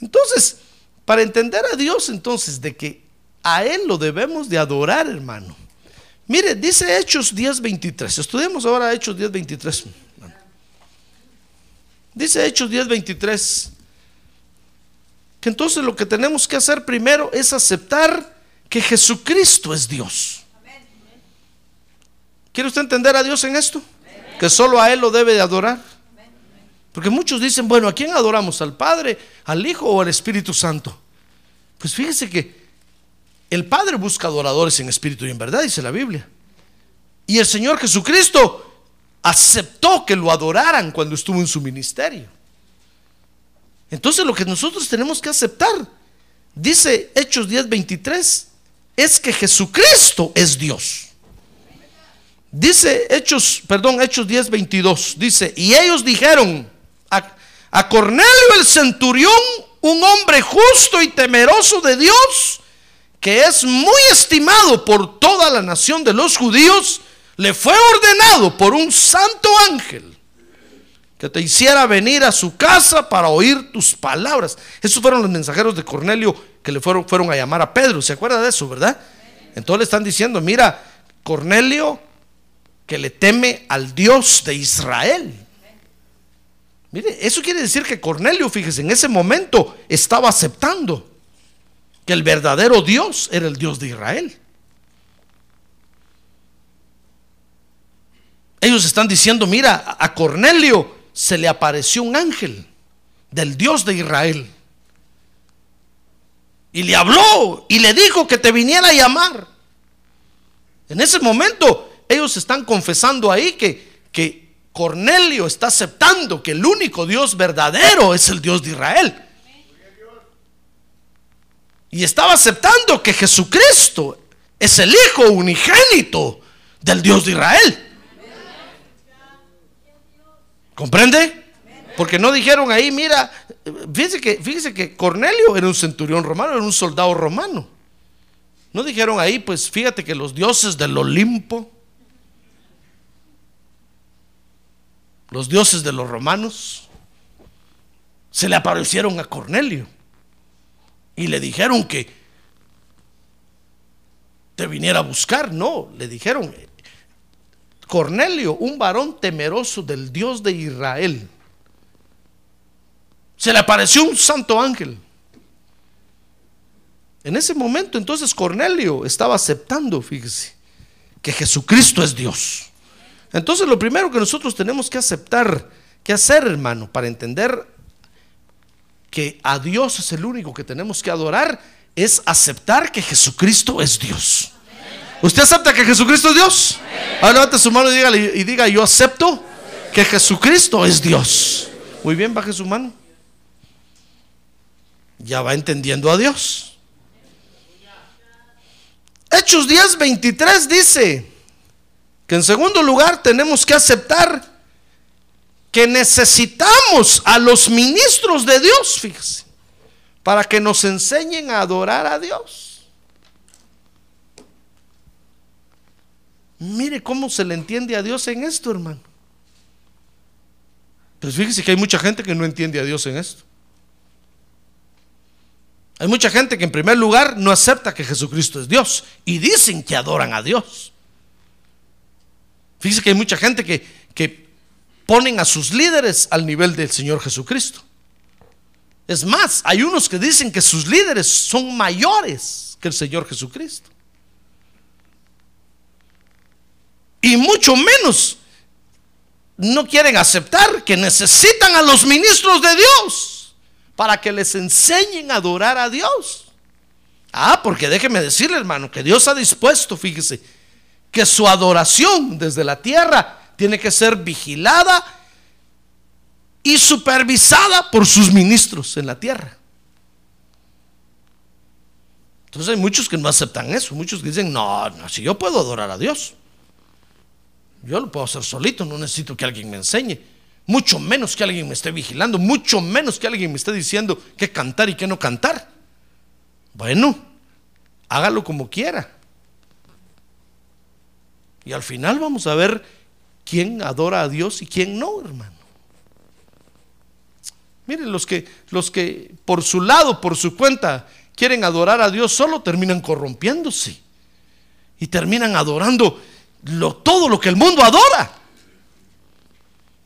Entonces, para entender a Dios, entonces, de que a Él lo debemos de adorar, hermano. Mire, dice Hechos 10:23. Estudiemos ahora Hechos 10:23. Dice Hechos 10:23 que entonces lo que tenemos que hacer primero es aceptar que Jesucristo es Dios. ¿Quiere usted entender a Dios en esto? Que solo a Él lo debe de adorar. Porque muchos dicen, bueno, ¿a quién adoramos? ¿Al Padre, al Hijo o al Espíritu Santo? Pues fíjese que el Padre busca adoradores en espíritu y en verdad, dice la Biblia. Y el Señor Jesucristo aceptó que lo adoraran cuando estuvo en su ministerio. Entonces lo que nosotros tenemos que aceptar, dice Hechos 10:23, es que Jesucristo es Dios. Dice Hechos, perdón, Hechos 10:22, dice, y ellos dijeron a, a Cornelio el centurión, un hombre justo y temeroso de Dios, que es muy estimado por toda la nación de los judíos, le fue ordenado por un santo ángel que te hiciera venir a su casa para oír tus palabras. Esos fueron los mensajeros de Cornelio que le fueron, fueron a llamar a Pedro. ¿Se acuerda de eso, verdad? Entonces le están diciendo, mira, Cornelio que le teme al Dios de Israel. Mire, eso quiere decir que Cornelio, fíjese, en ese momento estaba aceptando que el verdadero Dios era el Dios de Israel. Ellos están diciendo, mira, a Cornelio se le apareció un ángel del Dios de Israel. Y le habló y le dijo que te viniera a llamar. En ese momento ellos están confesando ahí que, que Cornelio está aceptando que el único Dios verdadero es el Dios de Israel. Y estaba aceptando que Jesucristo es el Hijo unigénito del Dios de Israel. ¿Comprende? Porque no dijeron ahí, mira, fíjese que, que Cornelio era un centurión romano, era un soldado romano. No dijeron ahí, pues fíjate que los dioses del Olimpo, los dioses de los romanos, se le aparecieron a Cornelio y le dijeron que te viniera a buscar. No, le dijeron, Cornelio, un varón temeroso del Dios de Israel. Se le apareció un santo ángel. En ese momento entonces Cornelio estaba aceptando, fíjese, que Jesucristo es Dios. Entonces lo primero que nosotros tenemos que aceptar, que hacer hermano, para entender que a Dios es el único que tenemos que adorar, es aceptar que Jesucristo es Dios. ¿Usted acepta que Jesucristo es Dios? Ahora levante su mano y diga, y diga, yo acepto que Jesucristo es Dios. Muy bien, baje su mano. Ya va entendiendo a Dios. Hechos 10, 23 dice que en segundo lugar tenemos que aceptar que necesitamos a los ministros de Dios, fíjese, para que nos enseñen a adorar a Dios. Mire cómo se le entiende a Dios en esto, hermano. Pues fíjese que hay mucha gente que no entiende a Dios en esto. Hay mucha gente que en primer lugar no acepta que Jesucristo es Dios y dicen que adoran a Dios. Fíjese que hay mucha gente que, que ponen a sus líderes al nivel del Señor Jesucristo. Es más, hay unos que dicen que sus líderes son mayores que el Señor Jesucristo. Y mucho menos no quieren aceptar que necesitan a los ministros de Dios para que les enseñen a adorar a Dios. Ah, porque déjeme decirle, hermano, que Dios ha dispuesto, fíjese, que su adoración desde la tierra tiene que ser vigilada y supervisada por sus ministros en la tierra. Entonces hay muchos que no aceptan eso, muchos que dicen, no, no, si yo puedo adorar a Dios, yo lo puedo hacer solito, no necesito que alguien me enseñe, mucho menos que alguien me esté vigilando, mucho menos que alguien me esté diciendo qué cantar y qué no cantar. Bueno, hágalo como quiera. Y al final vamos a ver quién adora a Dios y quién no, hermano. Miren, los que, los que por su lado, por su cuenta, quieren adorar a Dios solo terminan corrompiéndose y terminan adorando lo, todo lo que el mundo adora.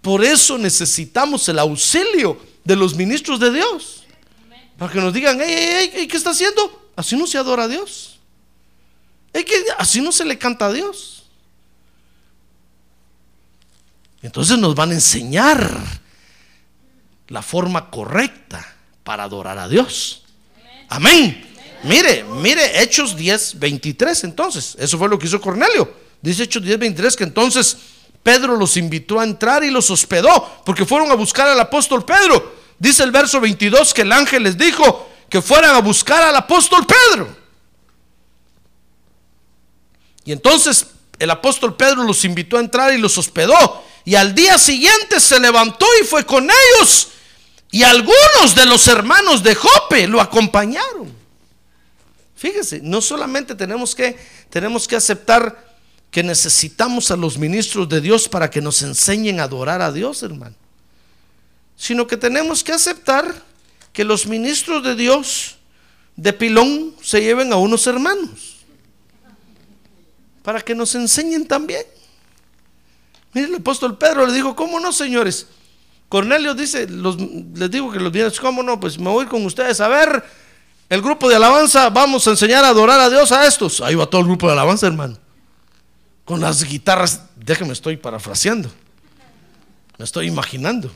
Por eso necesitamos el auxilio de los ministros de Dios. Para que nos digan, ¿qué está haciendo? Así no se adora a Dios. así no se le canta a Dios. Entonces nos van a enseñar la forma correcta para adorar a Dios. Amén. Mire, mire, Hechos 10, 23 entonces. Eso fue lo que hizo Cornelio. Dice Hechos 10, 23 que entonces Pedro los invitó a entrar y los hospedó porque fueron a buscar al apóstol Pedro. Dice el verso 22 que el ángel les dijo que fueran a buscar al apóstol Pedro. Y entonces el apóstol Pedro los invitó a entrar y los hospedó. Y al día siguiente se levantó y fue con ellos. Y algunos de los hermanos de Jope lo acompañaron. Fíjese, no solamente tenemos que, tenemos que aceptar que necesitamos a los ministros de Dios para que nos enseñen a adorar a Dios, hermano, sino que tenemos que aceptar que los ministros de Dios de pilón se lleven a unos hermanos para que nos enseñen también. Mire, el apóstol Pedro le dijo, ¿cómo no, señores? Cornelio dice, les digo que los bienes, ¿cómo no? Pues me voy con ustedes a ver el grupo de alabanza, vamos a enseñar a adorar a Dios a estos. Ahí va todo el grupo de alabanza, hermano. Con las guitarras, déjeme, estoy parafraseando. Me estoy imaginando.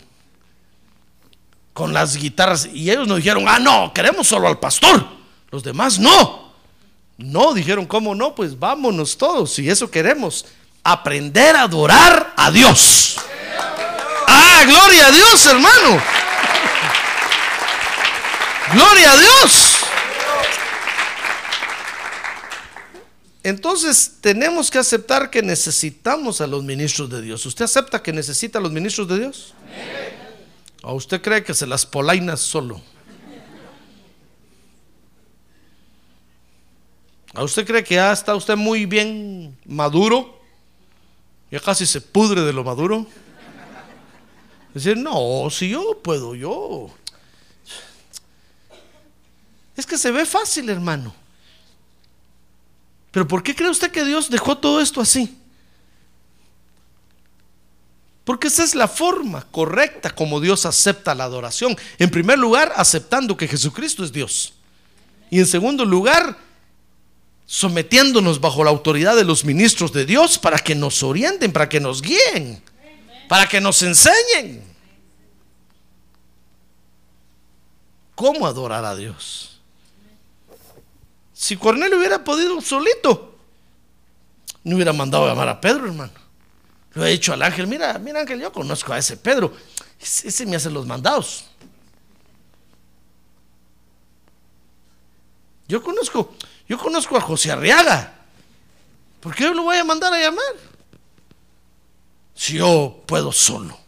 Con las guitarras. Y ellos nos dijeron, ah, no, queremos solo al pastor. Los demás no. No, dijeron, ¿cómo no? Pues vámonos todos, si eso queremos aprender a adorar a Dios. Ah, gloria a Dios, hermano. Gloria a Dios. Entonces tenemos que aceptar que necesitamos a los ministros de Dios. ¿Usted acepta que necesita a los ministros de Dios? ¿O usted cree que se las polainas solo? ¿A usted cree que ya está usted muy bien maduro? Ya casi se pudre de lo maduro. Decir, no, si yo puedo, yo. Es que se ve fácil, hermano. Pero ¿por qué cree usted que Dios dejó todo esto así? Porque esa es la forma correcta como Dios acepta la adoración. En primer lugar, aceptando que Jesucristo es Dios. Y en segundo lugar, sometiéndonos bajo la autoridad de los ministros de Dios para que nos orienten, para que nos guíen, para que nos enseñen cómo adorar a Dios. Si Cornelio hubiera podido solito, no hubiera mandado a llamar a Pedro, hermano. Lo he dicho al ángel, mira, mira ángel, yo conozco a ese Pedro, ese me hace los mandados. Yo conozco, yo conozco a José Arriaga. ¿Por qué yo lo voy a mandar a llamar? Si yo puedo solo.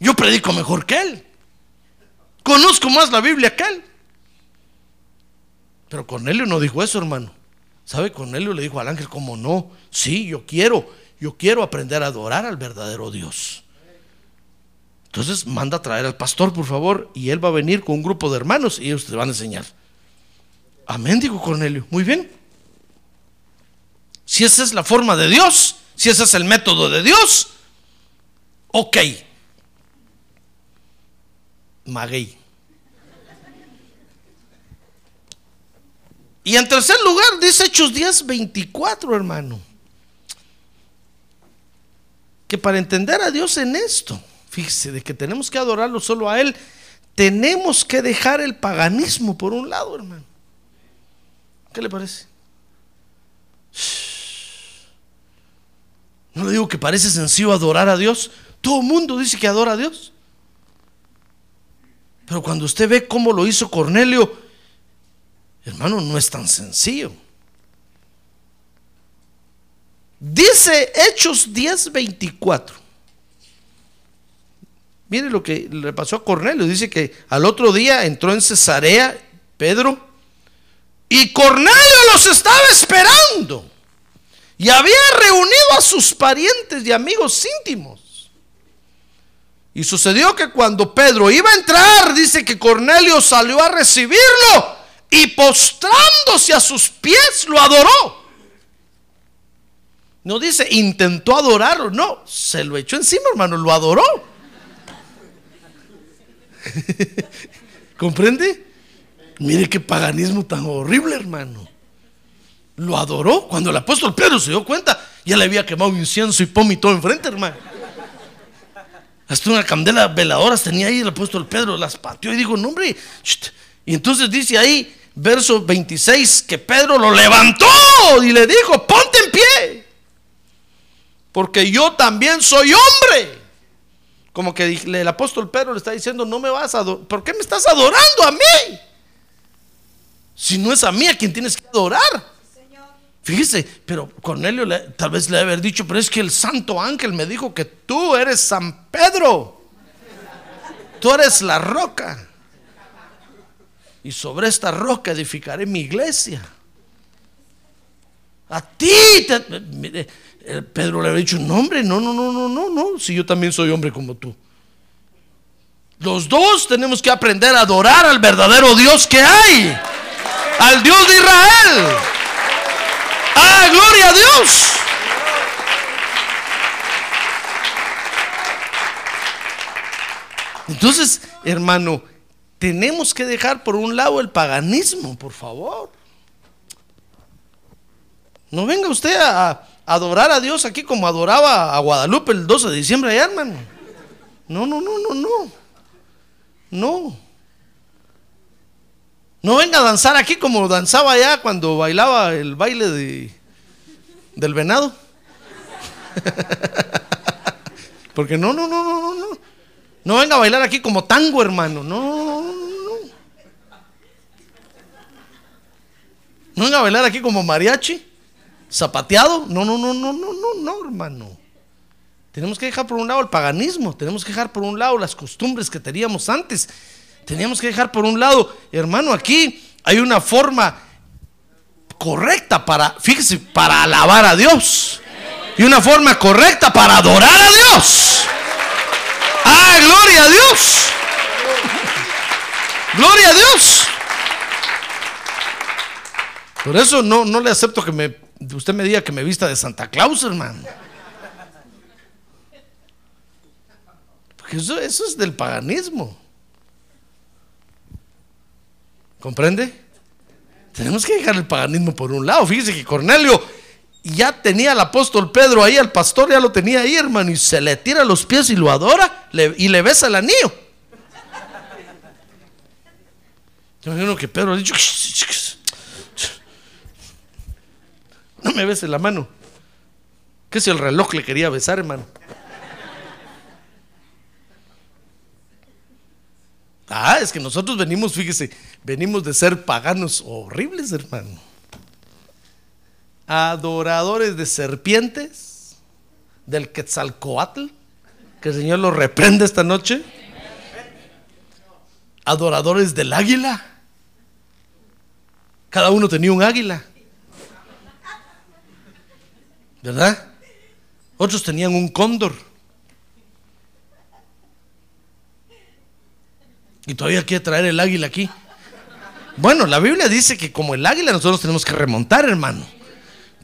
Yo predico mejor que él. Conozco más la Biblia que él. Pero Cornelio no dijo eso, hermano. ¿Sabe? Cornelio le dijo al ángel, ¿cómo no? Sí, yo quiero, yo quiero aprender a adorar al verdadero Dios. Entonces manda a traer al pastor, por favor, y él va a venir con un grupo de hermanos y ellos te van a enseñar. Amén, dijo Cornelio. Muy bien. Si esa es la forma de Dios, si ese es el método de Dios, ok. Maguey. Y en tercer lugar, dice Hechos 10, 24, hermano. Que para entender a Dios en esto, fíjese, de que tenemos que adorarlo solo a Él, tenemos que dejar el paganismo por un lado, hermano. ¿Qué le parece? No le digo que parece sencillo adorar a Dios. Todo el mundo dice que adora a Dios. Pero cuando usted ve cómo lo hizo Cornelio, hermano, no es tan sencillo. Dice Hechos 10:24. Mire lo que le pasó a Cornelio. Dice que al otro día entró en Cesarea Pedro y Cornelio los estaba esperando. Y había reunido a sus parientes y amigos íntimos. Y sucedió que cuando Pedro iba a entrar, dice que Cornelio salió a recibirlo y postrándose a sus pies lo adoró. No dice intentó adorarlo, no, se lo echó encima, hermano, lo adoró. ¿Comprende? Mire qué paganismo tan horrible, hermano. Lo adoró. Cuando el apóstol Pedro se dio cuenta, ya le había quemado incienso y pomo y todo enfrente, hermano. Hasta una candela veladoras tenía ahí el apóstol Pedro, las pateó y dijo, no hombre. Y entonces dice ahí, verso 26, que Pedro lo levantó y le dijo, ponte en pie. Porque yo también soy hombre. Como que el apóstol Pedro le está diciendo, no me vas a adorar. ¿Por qué me estás adorando a mí? Si no es a mí a quien tienes que adorar. Fíjese, pero Cornelio tal vez le haber dicho, pero es que el santo ángel me dijo que tú eres San Pedro. Tú eres la roca. Y sobre esta roca edificaré mi iglesia. A ti, mire, Pedro le había dicho, no hombre, no, no, no, no, no, no, si yo también soy hombre como tú. Los dos tenemos que aprender a adorar al verdadero Dios que hay, al Dios de Israel. ¡Ah, gloria a Dios! Entonces, hermano, tenemos que dejar por un lado el paganismo, por favor. No venga usted a, adorar a Dios aquí como adoraba a Guadalupe el 12 de diciembre allá, hermano. No, no, no, no, no. No. No venga a danzar aquí como danzaba allá cuando bailaba el baile de, del venado. Porque no, no, no, no, no, no. No venga a bailar aquí como tango, hermano. No, no, no. No venga a bailar aquí como mariachi zapateado. No, no, no, no, no, no, no, hermano. Tenemos que dejar por un lado el paganismo, tenemos que dejar por un lado las costumbres que teníamos antes. Teníamos que dejar por un lado, hermano, aquí hay una forma correcta para, fíjese, para alabar a Dios. Y una forma correcta para adorar a Dios. Ah, gloria a Dios. Gloria a Dios. Por eso no, no le acepto que me usted me diga que me vista de Santa Claus, hermano. Porque eso, eso es del paganismo. ¿Comprende? Tenemos que dejar el paganismo por un lado. Fíjese que Cornelio ya tenía al apóstol Pedro ahí, al pastor ya lo tenía ahí, hermano, y se le tira los pies y lo adora y le besa el anillo. Yo imagino que Pedro ha dicho, no me beses la mano. ¿Qué si el reloj le quería besar, hermano? Ah, es que nosotros venimos, fíjese, venimos de ser paganos horribles, hermano. Adoradores de serpientes, del Quetzalcoatl, que el Señor lo reprende esta noche. Adoradores del águila. Cada uno tenía un águila. ¿verdad? Otros tenían un cóndor. Y todavía quiere traer el águila aquí. Bueno, la Biblia dice que como el águila nosotros tenemos que remontar, hermano.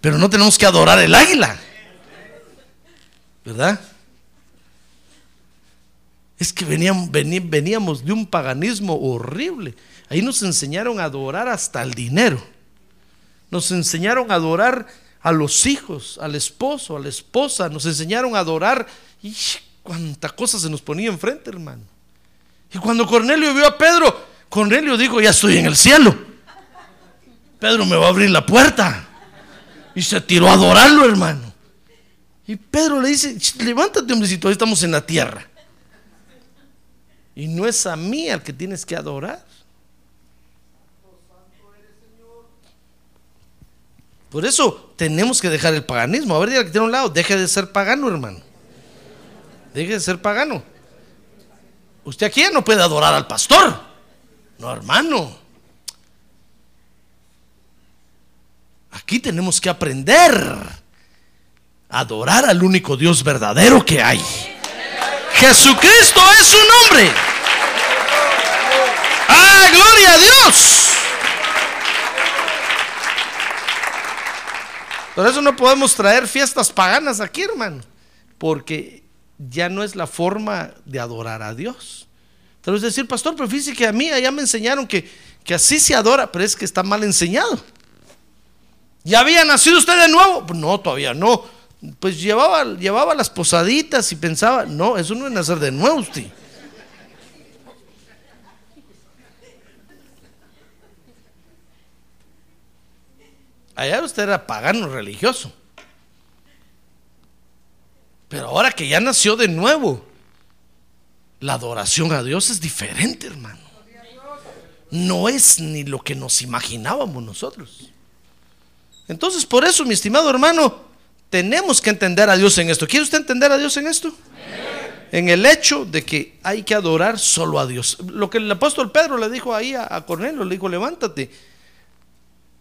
Pero no tenemos que adorar el águila. ¿Verdad? Es que veníamos, de un paganismo horrible. Ahí nos enseñaron a adorar hasta el dinero. Nos enseñaron a adorar a los hijos, al esposo, a la esposa. Nos enseñaron a adorar. Y cuánta cosa se nos ponía enfrente, hermano. Y cuando Cornelio vio a Pedro, Cornelio dijo, ya estoy en el cielo. Pedro me va a abrir la puerta. Y se tiró a adorarlo, hermano. Y Pedro le dice, levántate, hombrecito, ahí estamos en la tierra. Y no es a mí al que tienes que adorar. Por eso tenemos que dejar el paganismo. A ver, dígale que tiene un lado, deje de ser pagano, hermano. Deje de ser pagano. Usted aquí ya no puede adorar al pastor. No, hermano. Aquí tenemos que aprender a adorar al único Dios verdadero que hay. Jesucristo es su nombre. ¡Ah, gloria a Dios! Por eso no podemos traer fiestas paganas aquí, hermano, porque ya no es la forma de adorar a Dios. A decir, pastor, pero fíjese que a mí allá me enseñaron que, que así se adora, pero es que está mal enseñado. ¿Ya había nacido usted de nuevo? Pues no, todavía no pues llevaba, llevaba las posaditas y pensaba, no, eso no es nacer de nuevo usted. Allá usted era pagano religioso. Pero ahora que ya nació de nuevo, la adoración a Dios es diferente, hermano. No es ni lo que nos imaginábamos nosotros. Entonces, por eso, mi estimado hermano, tenemos que entender a Dios en esto. ¿Quiere usted entender a Dios en esto? En el hecho de que hay que adorar solo a Dios. Lo que el apóstol Pedro le dijo ahí a, Cornelio, le dijo, levántate.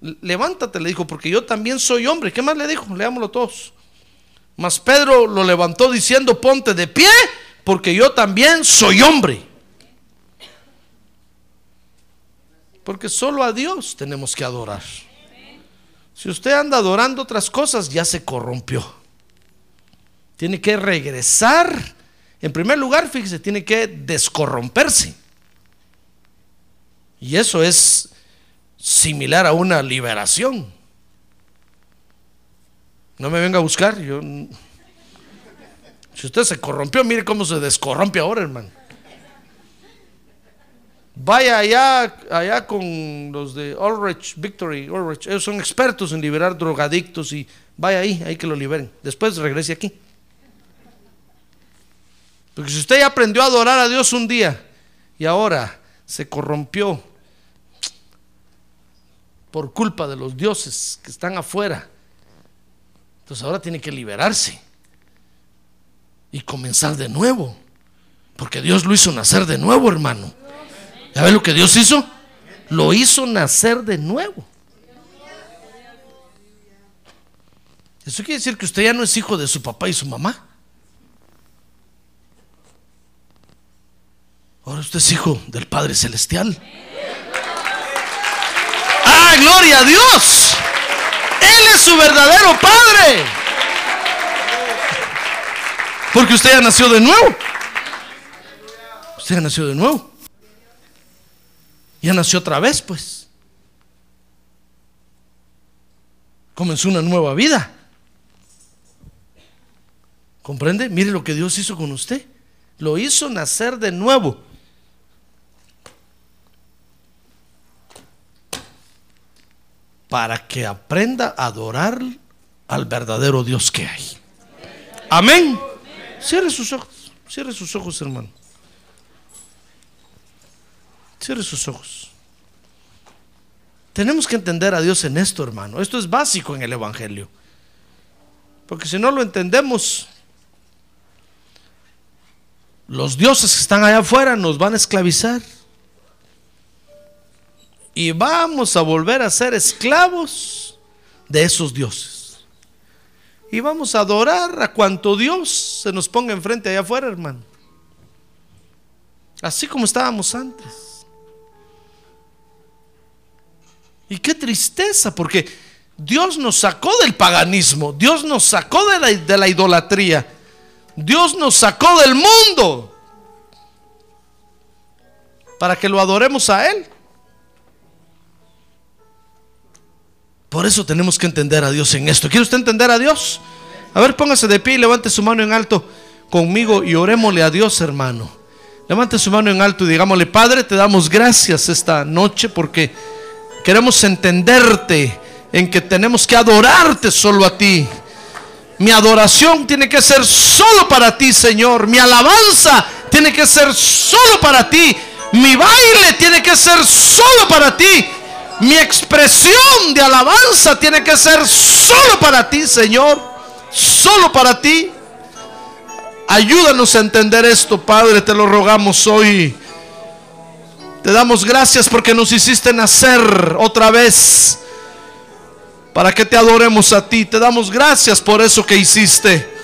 Levántate, le dijo, porque yo también soy hombre. ¿Qué más le dijo? Leámoslo todos. Mas Pedro lo levantó diciendo, ponte de pie, porque yo también soy hombre. Porque solo a Dios tenemos que adorar. Si usted anda adorando otras cosas, ya se corrompió. Tiene que regresar. En primer lugar, fíjese, tiene que descorromperse. Y eso es similar a una liberación. No me venga a buscar. Yo, si usted se corrompió, mire cómo se descorrompe ahora, hermano. Vaya allá, allá con los de Ulrich, Victory, Ulrich. Ellos son expertos en liberar drogadictos y vaya ahí, ahí que lo liberen. Después regrese aquí. Porque si usted ya aprendió a adorar a Dios un día y ahora se corrompió por culpa de los dioses que están afuera, entonces ahora tiene que liberarse y comenzar de nuevo. Porque Dios lo hizo nacer de nuevo, hermano. ¿Ya lo que Dios hizo? Lo hizo nacer de nuevo. Eso quiere decir que usted ya no es hijo de su papá y su mamá. Ahora usted es hijo del Padre Celestial. ¡Ah, gloria a Dios! Su verdadero Padre. Porque usted ya nació de nuevo. Usted ya nació de nuevo. Ya nació otra vez, pues. Comenzó una nueva vida. ¿Comprende? Mire lo que Dios hizo con usted. Lo hizo nacer de nuevo. Para que aprenda a adorar al verdadero Dios que hay. Amén. Cierre sus ojos. Cierre sus ojos, hermano. Cierre sus ojos. Tenemos que entender a Dios en esto, hermano. Esto es básico en el Evangelio. Porque si no lo entendemos, los dioses que están allá afuera nos van a esclavizar. Y vamos a volver a ser esclavos de esos dioses. Y vamos a adorar a cuanto Dios se nos ponga enfrente allá afuera, hermano. Así como estábamos antes. Y qué tristeza, porque Dios nos sacó del paganismo, Dios nos sacó de la, de la idolatría. Dios nos sacó del mundo para que lo adoremos a Él. Por eso tenemos que entender a Dios en esto. ¿Quiere usted entender a Dios? A ver, póngase de pie y levante su mano en alto conmigo y orémosle a Dios, hermano. Levante su mano en alto y digámosle, Padre, te damos gracias esta noche porque queremos entenderte en que tenemos que adorarte solo a ti. Mi adoración tiene que ser solo para ti, Señor. Mi alabanza tiene que ser solo para ti. Mi baile tiene que ser solo para ti. Mi expresión de alabanza tiene que ser solo para ti, Señor. Solo para ti. Ayúdanos a entender esto, Padre, te lo rogamos hoy. Te damos gracias porque nos hiciste nacer otra vez para que te adoremos a ti. Te damos gracias por eso que hiciste.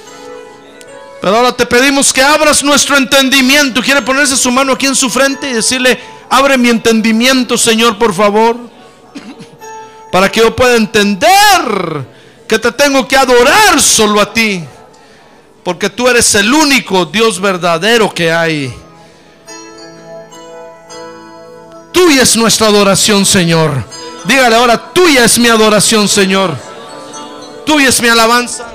Pero ahora te pedimos que abras nuestro entendimiento. Quiere ponerse su mano aquí en su frente y decirle, abre mi entendimiento, Señor, por favor para que yo pueda entender que te tengo que adorar solo a ti, porque tú eres el único Dios verdadero que hay. Tuya es nuestra adoración, Señor. Dígale ahora, tuya es mi adoración, Señor. Tuya es mi alabanza.